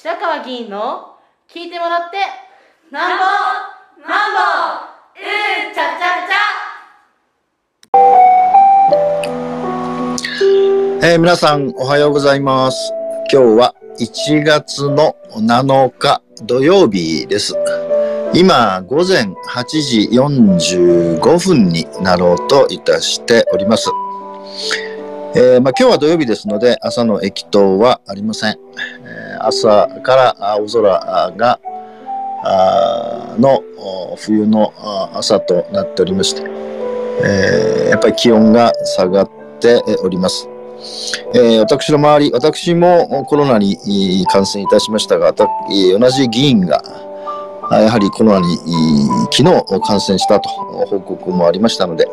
白川議員の聞いてもらってなんぼなんぼうんちゃちゃちゃ。えー、皆さんおはようございます。今日は1月の7日土曜日です。今午前8時45分になろうといたしております。えー、まあ、今日は土曜日ですので朝の駅頭はありません、えー、朝から青空がの冬の朝となっておりまして、えー、やっぱり気温が下がっております、え私の周り私もコロナに感染いたしましたが同じ議員がやはりコロナに昨日感染したと報告もありましたので、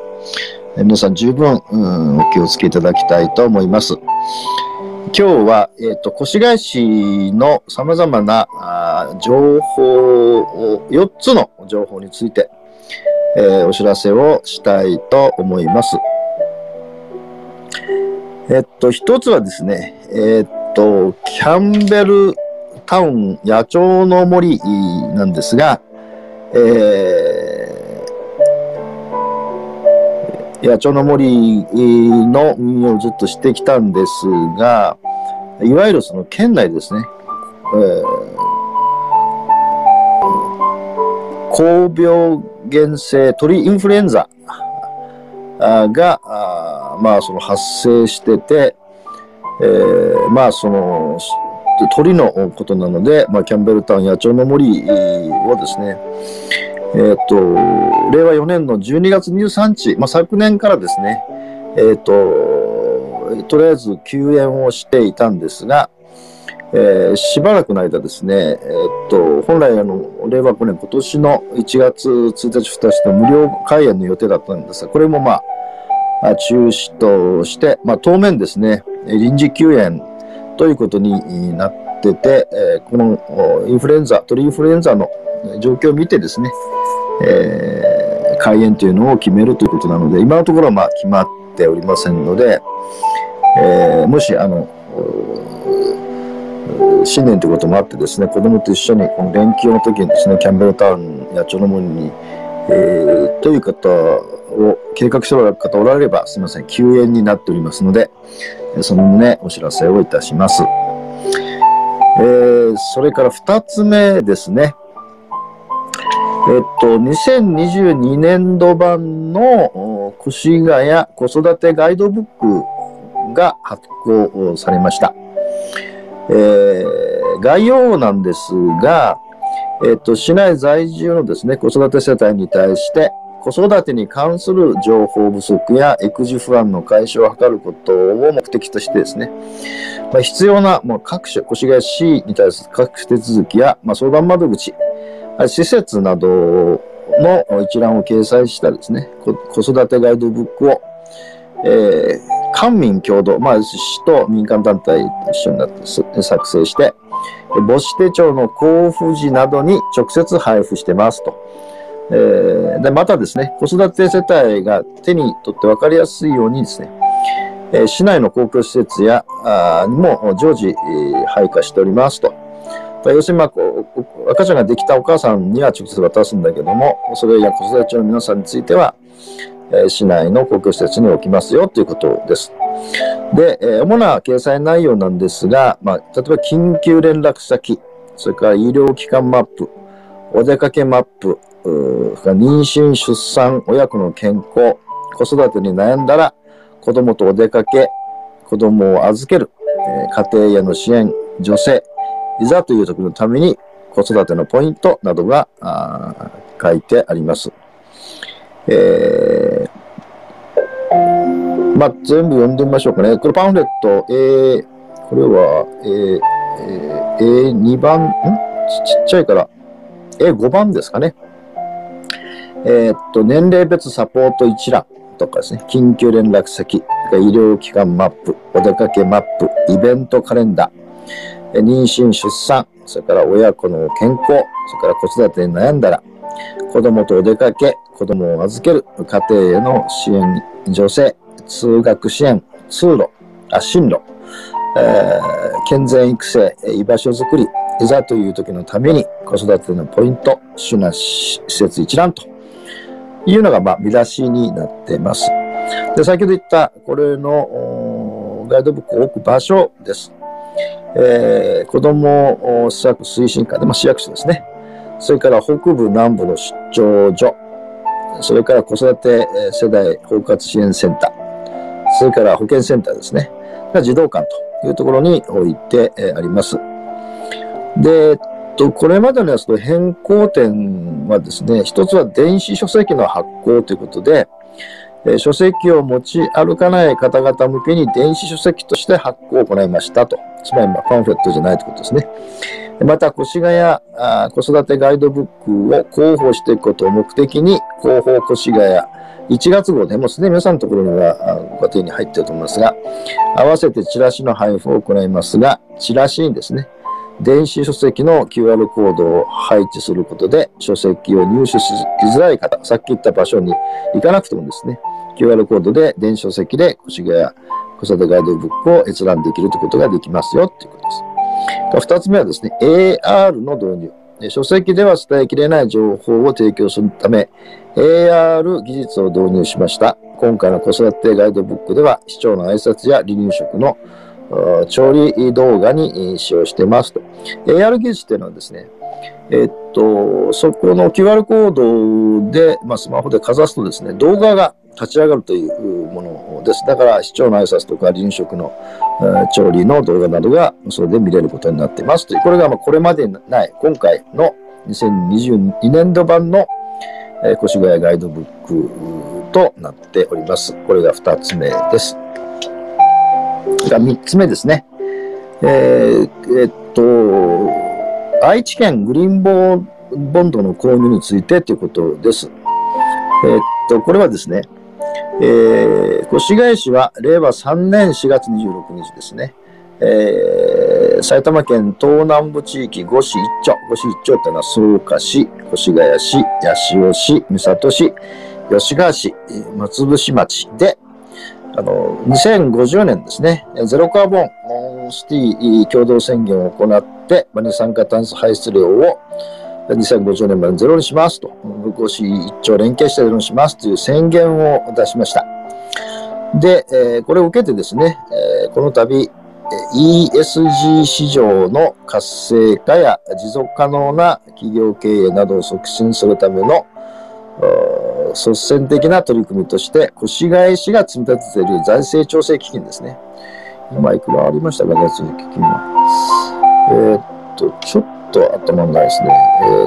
皆さん十分、うん、お気をつけいただきたいと思います。今日は、えっ、ー、と、越谷市の様々なあ情報を、4つの情報について、えー、お知らせをしたいと思います。えっと、一つはですね、えっと、キャンベルタウン野鳥の森なんですが、え野鳥の森の運用をずっとしてきたんですが、いわゆるその県内ですね、えー、高病原性鳥インフルエンザが、まあその発生してて、えー、まあその鳥のことなので、まあ、キャンベルタウン野鳥の森をですね、えっ、ー、と、令和4年の12月23日、まあ、昨年からですね、えっ、ー、と、とりあえず休園をしていたんですが、えー、しばらくの間ですね、えっと、本来あの、令和5年今年の1月1日2日の無料開園の予定だったんですが、これもまあ、中止として、まあ、当面ですね、臨時休園ということになってて、えこのインフルエンザ、鳥インフルエンザの状況を見てですね、えー、開園というのを決めるということなので、今のところはまあ決まっておりませんので、えー、もし、あの、新年ということもあってですね、子供と一緒にこの連休の時にですね、キャンベルタウンやチョノモンに、えー、という方を計画しておられる方おられれば、すみません、休園になっておりますので、その旨お知らせをいたします。えー、それから2つ目ですね。えっと、2022年度版の越谷子育てガイドブックが発行されました。えー、概要なんですが、えっと、市内在住のですね、子育て世帯に対して、子育てに関する情報不足や育児不安の解消を図ることを目的としてですね、まあ、必要な、まあ、各種、越谷市に対する各種手続きや、まあ、相談窓口、施設などの一覧を掲載したですね、子育てガイドブックを、えー、官民共同、まあ、市と民間団体と一緒になって作成して、母子手帳の交付時などに直接配布してますと。えー、でまたですね、子育て世帯が手に取って分かりやすいようにですね、えー、市内の公共施設やあにも常時、えー、配下しておりますと。要するに、まあ、こう赤ちゃんができたお母さんには直接渡すんだけども、それや子育て中の皆さんについては、え、市内の公共施設に置きますよということです。で、え、主な掲載内容なんですが、まあ、例えば緊急連絡先、それから医療機関マップ、お出かけマップ、妊娠、出産、親子の健康、子育てに悩んだら、子供とお出かけ、子供を預ける、え、家庭への支援、女性、いざという時のために子育てのポイントなどが書いてあります。えー、まあ、全部読んでみましょうかね。これパンフレット、え、これは、えー、えー、2番、ん？ちっちゃいから、えー、5番ですかね。えー、っと、年齢別サポート一覧とかですね、緊急連絡先、医療機関マップ、お出かけマップ、イベントカレンダー、妊娠、出産、それから親子の健康、それから子育てに悩んだら、子供とお出かけ、子供を預ける、家庭への支援、女性、通学支援、通路、あ進路、えー、健全育成、居場所づくり、いざという時のために子育てのポイント、主な施設一覧というのが、まあ、見出しになっています。で、先ほど言った、これのガイドブックを置く場所です。えー、子供施策推進課で、まあ、市役所ですね。それから北部南部の出張所。それから子育て世代包括支援センター。それから保健センターですね。が児童館というところに置いてあります。で、えっと、これまでのやつと変更点はですね、一つは電子書籍の発行ということで、え書籍を持ち歩かない方々向けに電子書籍として発行を行いましたと。つまり、ま、パンフレットじゃないということですね。また、越谷あ子育てガイドブックを広報していくことを目的に、広報越谷1月号でもすでに皆さんのところにはご家庭に入っていると思いますが、合わせてチラシの配布を行いますが、チラシにですね、電子書籍の QR コードを配置することで、書籍を入手しづらい方、さっき言った場所に行かなくてもですね、QR コードで電子書籍で越谷子育てガイドブックを閲覧できるということができますよということです。二つ目はですね、AR の導入。書籍では伝えきれない情報を提供するため、AR 技術を導入しました。今回の子育てガイドブックでは、市長の挨拶や離乳食の調理動画に使用してますと。AR 技術っていうのはですね、えっと、そこの QR コードで、まあ、スマホでかざすとですね、動画が立ち上がるというものです。だから、市長の挨拶とか離乳食の調理の動画などがそれで見れることになっています。これがまこれまでない、今回の2022年度版の越谷ガイドブックとなっております。これが2つ目です。が3つ目ですね。えー、えっと、愛知県グリーンボボンドの購入についてということです。えっと、これはですね、えー、越谷市は令和3年4月26日ですね、えー、埼玉県東南部地域五市一町、五市一町というのは草加市、越谷市、八潮市、三郷市、吉川市、松伏町で、あの、2050年ですね、ゼロカーボンモンシティ共同宣言を行って、二酸化炭素排出量を2050年までゼロにしますと、武市一丁連携してゼロにしますという宣言を出しました。で、えー、これを受けてですね、えー、この度、ESG 市場の活性化や持続可能な企業経営などを促進するための率先的な取り組みとして、越谷市が積み立てている財政調整基金ですね。今いくらありましたか、財政基金は。えー、っと、ちょっと頭ないですね。えー、ん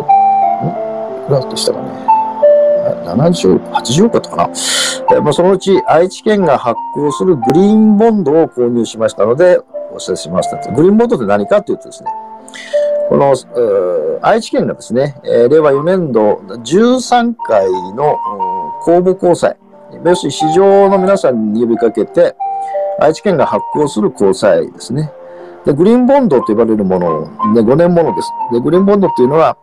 いくらでしたかね。70、80億だったかな。えー、まあ、そのうち愛知県が発行するグリーンボンドを購入しましたので、お知らせしました。グリーンボンドって何かというとですね、この、愛知県がですね、えー、令和4年度13回の、公募交際、要するに市場の皆さんに呼びかけて、愛知県が発行する交際ですね。で、グリーンボンドと呼ばれるもので、5年ものです。で、グリーンボンドっていうのは、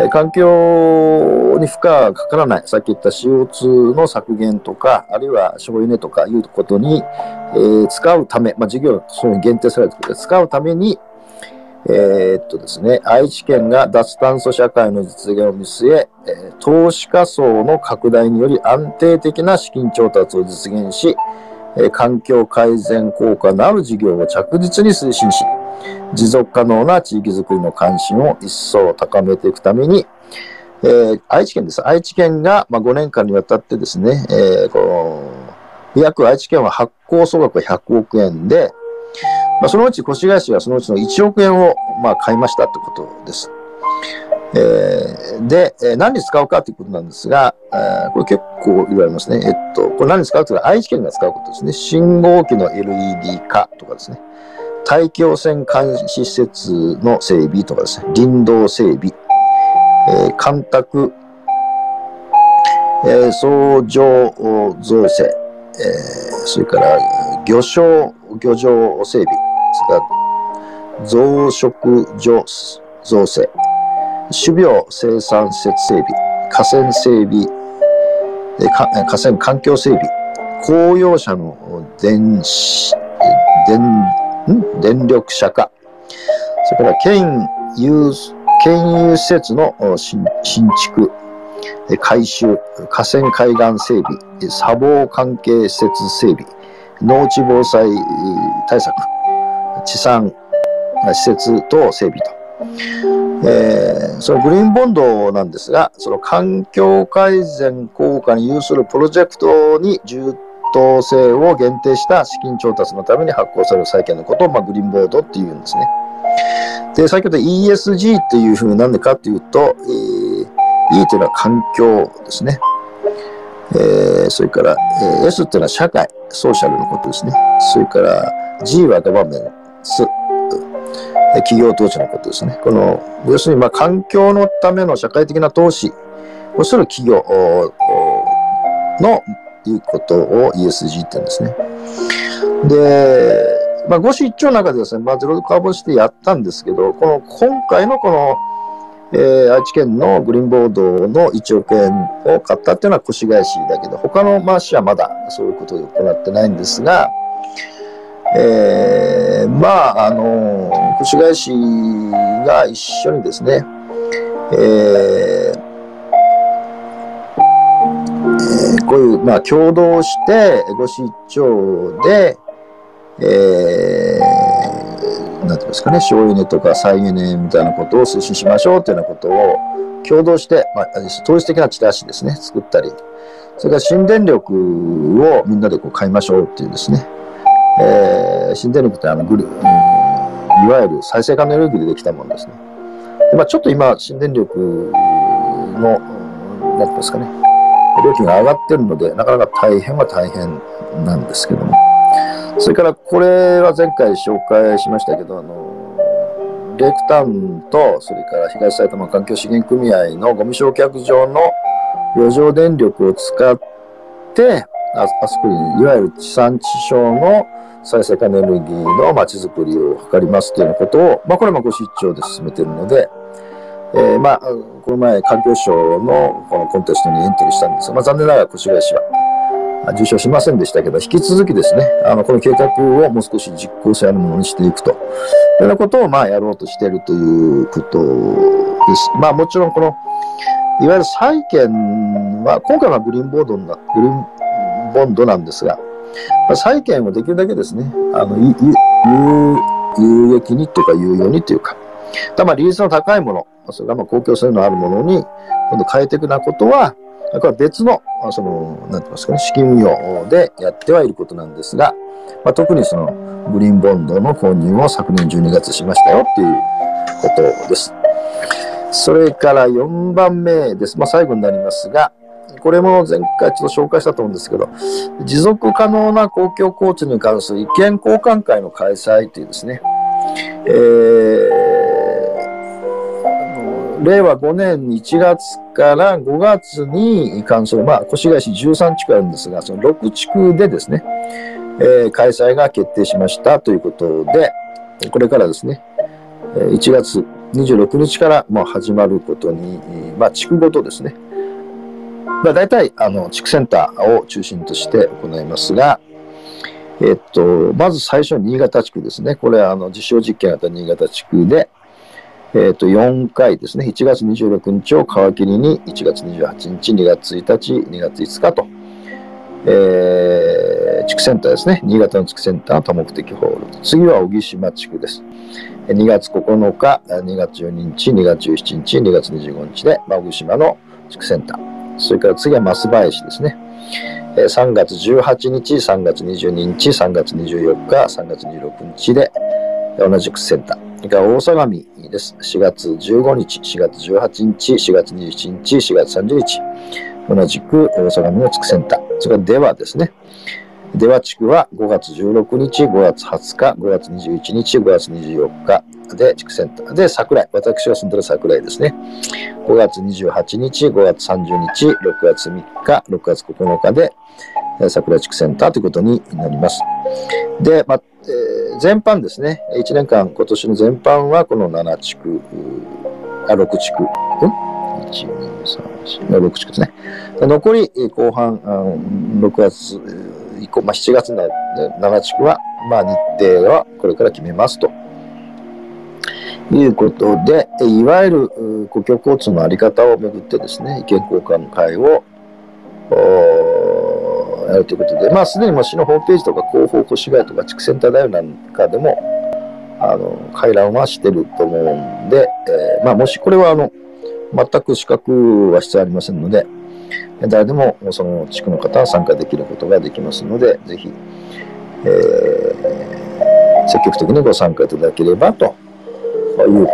え環境に負荷がかからない、さっき言った CO2 の削減とか、あるいは省エネとかいうことに、えー、使うため、まあ、事業がそういうに限定されている使うために、えー、っとですね、愛知県が脱炭素社会の実現を見据え、え投資家層の拡大により安定的な資金調達を実現し、え環境改善効果のある事業を着実に推進し、持続可能な地域づくりの関心を一層高めていくために、えー、愛知県です。愛知県が、まあ、5年間にわたってですね、えー、この約愛知県は発行総額100億円で、まあ、そのうち越谷市はそのうちの1億円を、まあ、買いましたってことです。えー、で、えー、何に使うかということなんですが、えー、これ結構言われますね。えっと、これ何に使うというと愛知県が使うことですね。信号機の LED 化とかですね。大気汚染監視施設の整備とかですね。林道整備、えー、干拓、えー、操場造成、えー、それから魚礁、漁場整備、それから増殖所造成、種苗生産施設整備、河川整備、河川環境整備、公用車の電子、電、ん？電力車化、それから県有県有施設の新新築、改修、河川海岸整備、砂防関係施設整備、農地防災対策、地産施設等整備と。えー、そのグリーンボンドなんですが、その環境改善効果に有するプロジェクトに重当性を限定した資金調達のために発行される債券のことを、まあ、グリーンボードっていうんですね。で、先ほど ESG っていうふうなんでかっていうと、えー、E というのは環境ですね。えー、それから、えー、S っていうのは社会、ソーシャルのことですね。それから G はガバメンス、企業統治のことですね。この、要するに、まあ、環境のための社会的な投資をする企業のいうことを ESG って言うんですね。で、まあ、五市一丁の中でですね、まあ、ゼロカーボンシティやったんですけど、この今回のこの、えー、愛知県のグリーンボードの1億円を買ったっていうのは越谷市だけど、他のまあ市はまだそういうことを行ってないんですが、えー、まあ、あの、越谷市が一緒にですね、えーえー、こういう、まあ、共同して、ご市長で、えー、なんていうんですかね、省エネとか再エネみたいなことを推進しましょうというようなことを共同して、まあ、統一的なチラシですね、作ったり、それから新電力をみんなでこう買いましょうっていうですね、えー、新電力ってあのグル、いわゆる再生可能エネルギーでできたものですね。でまあ、ちょっと今、新電力の、なんていうんですかね、料金が上がってるので、なかなか大変は大変なんですけども。それから、これは前回紹介しましたけど、あの、レイクタウンと、それから東埼玉環境資源組合のゴミ焼却場の余剰電力を使って、ああそこに、いわゆる地産地消の再生可能エネルギーの街づくりを図りますというようなことを、まあ、これもご出張で進めているので、えー、まあ、この前、環境省のこのコンテストにエントリーしたんですが、まあ、残念ながら越谷市は受賞しませんでしたけど、引き続きですね、あの、この計画をもう少し実効性あるものにしていくというようなことを、まあ、やろうとしているということです。まあ、もちろんこの、いわゆる債券は、今回はグリーンボードな、グリーンボンドなんですが、債券をできるだけですね、あの、有有益にというか、有用にというか、たまあ、利率の高いもの、それがまあ公共性のあるものに、今度変えていくようなことは、これは別の、その、なんて言いますかね、資金運用でやってはいることなんですが、まあ、特にその、グリーンボンドの購入を昨年12月しましたよっていうことです。それから4番目です。まあ、最後になりますが、これも前回ちょっと紹介したと思うんですけど、持続可能な公共交通に関する意見交換会の開催というですね、えー令和5年1月から5月に関する、まあ、越谷市13地区あるんですが、その6地区でですね、えー、開催が決定しましたということで、これからですね、1月26日からもう始まることに、まあ、地区ごとですね、まあ、大体、あの、地区センターを中心として行いますが、えっと、まず最初に新潟地区ですね。これは、あの、実証実験型新潟地区で、えっ、と、4回ですね。1月26日を皮切りに、1月28日、2月1日、2月5日と、えー、地区センターですね。新潟の地区センター多目的ホール。次は小木島地区です。2月9日、2月12日、2月17日、2月25日で、小木島の地区センター。それから次は松林ですね。3月18日、3月22日、3月24日、3月26日で、同じくセンター。それから大相模です。4月15日、4月18日、4月27日、4月30日。同じく大相模のつくセンター。それからではですね。出羽地区は5月16日、5月20日、5月21日、5月24日で地区センター。で、桜井。私が住んでる桜井ですね。5月28日、5月30日、6月3日、6月9日で桜井地区センターということになります。で、まあ、えー、全般ですね、1年間、今年の全般はこの7地区、あ、6地区、うん ?1、2、3、4、6地区ですね。残り、後半、6月以降、まあ、7月の7地区は、まあ、日程はこれから決めますと。いうことで、いわゆる公共交通のあり方をめぐってですね、意見交換会をやるということで、まあ、すでにも市のホームページとか広報越谷とか地区センターダイなんかでも、あの、回覧はしてると思うんで、えー、まあ、もしこれはあの、全く資格は必要ありませんので、誰でもその地区の方は参加できることができますので、ぜひ、えー、積極的にご参加いただければというこ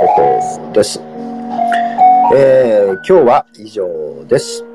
とです。えー、今日は以上です。